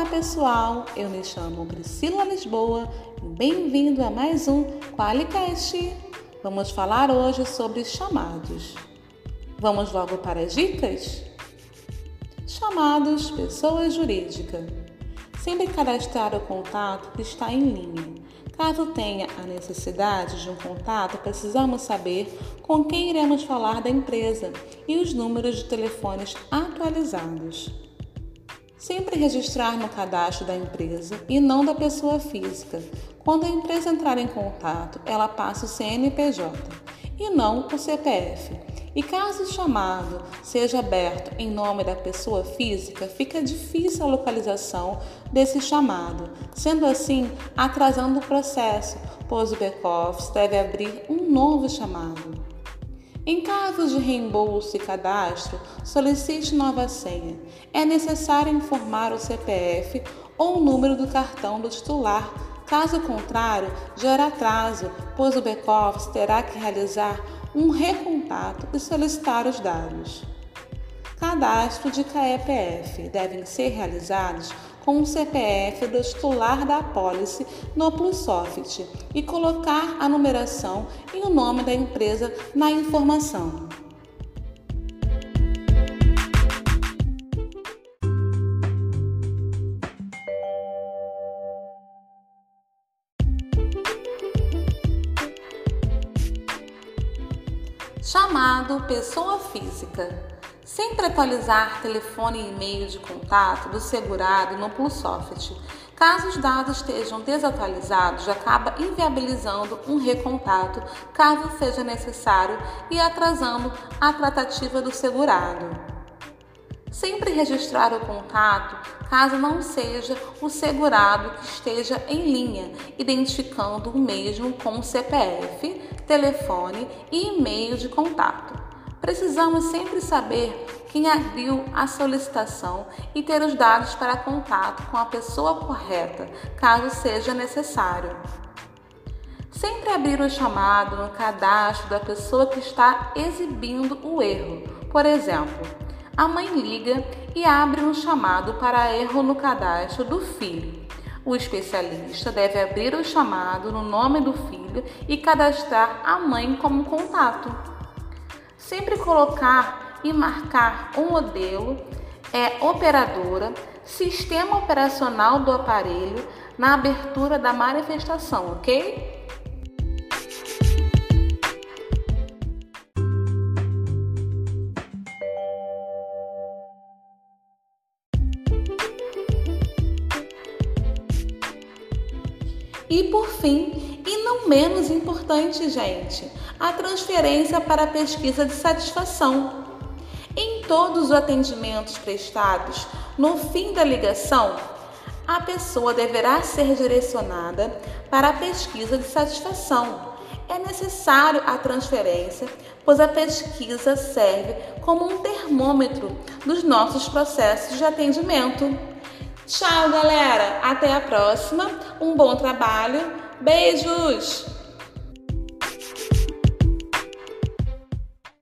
Olá pessoal, eu me chamo Priscila Lisboa e bem-vindo a mais um Qualicast. Vamos falar hoje sobre chamados. Vamos logo para as dicas? Chamados pessoa jurídica. Sempre cadastrar o contato que está em linha. Caso tenha a necessidade de um contato, precisamos saber com quem iremos falar da empresa e os números de telefones atualizados. Sempre registrar no cadastro da empresa e não da pessoa física. Quando a empresa entrar em contato, ela passa o CNPJ e não o CPF. E caso o chamado seja aberto em nome da pessoa física, fica difícil a localização desse chamado, sendo assim atrasando o processo, pois o back-office deve abrir um novo chamado. Em casos de reembolso e cadastro, solicite nova senha. É necessário informar o CPF ou o número do cartão do titular. Caso contrário, gera atraso, pois o back-office terá que realizar um recontato e solicitar os dados. Cadastro de CAEPF devem ser realizados com o CPF do titular da apólice no Plusoft e colocar a numeração e o nome da empresa na informação. Chamado pessoa física Sempre atualizar telefone e e-mail de contato do segurado no Plusoft. Caso os dados estejam desatualizados, acaba inviabilizando um recontato, caso seja necessário, e atrasando a tratativa do segurado. Sempre registrar o contato caso não seja o segurado que esteja em linha, identificando o mesmo com CPF, telefone e e-mail de contato. Precisamos sempre saber quem abriu a solicitação e ter os dados para contato com a pessoa correta, caso seja necessário. Sempre abrir o chamado no cadastro da pessoa que está exibindo o erro. Por exemplo, a mãe liga e abre um chamado para erro no cadastro do filho. O especialista deve abrir o chamado no nome do filho e cadastrar a mãe como contato. Sempre colocar e marcar o modelo, é operadora, sistema operacional do aparelho na abertura da manifestação, ok? E por fim, e não menos importante, gente, a transferência para a pesquisa de satisfação. Em todos os atendimentos prestados, no fim da ligação, a pessoa deverá ser direcionada para a pesquisa de satisfação. É necessário a transferência, pois a pesquisa serve como um termômetro dos nossos processos de atendimento. Tchau, galera! Até a próxima! Um bom trabalho! Beijos!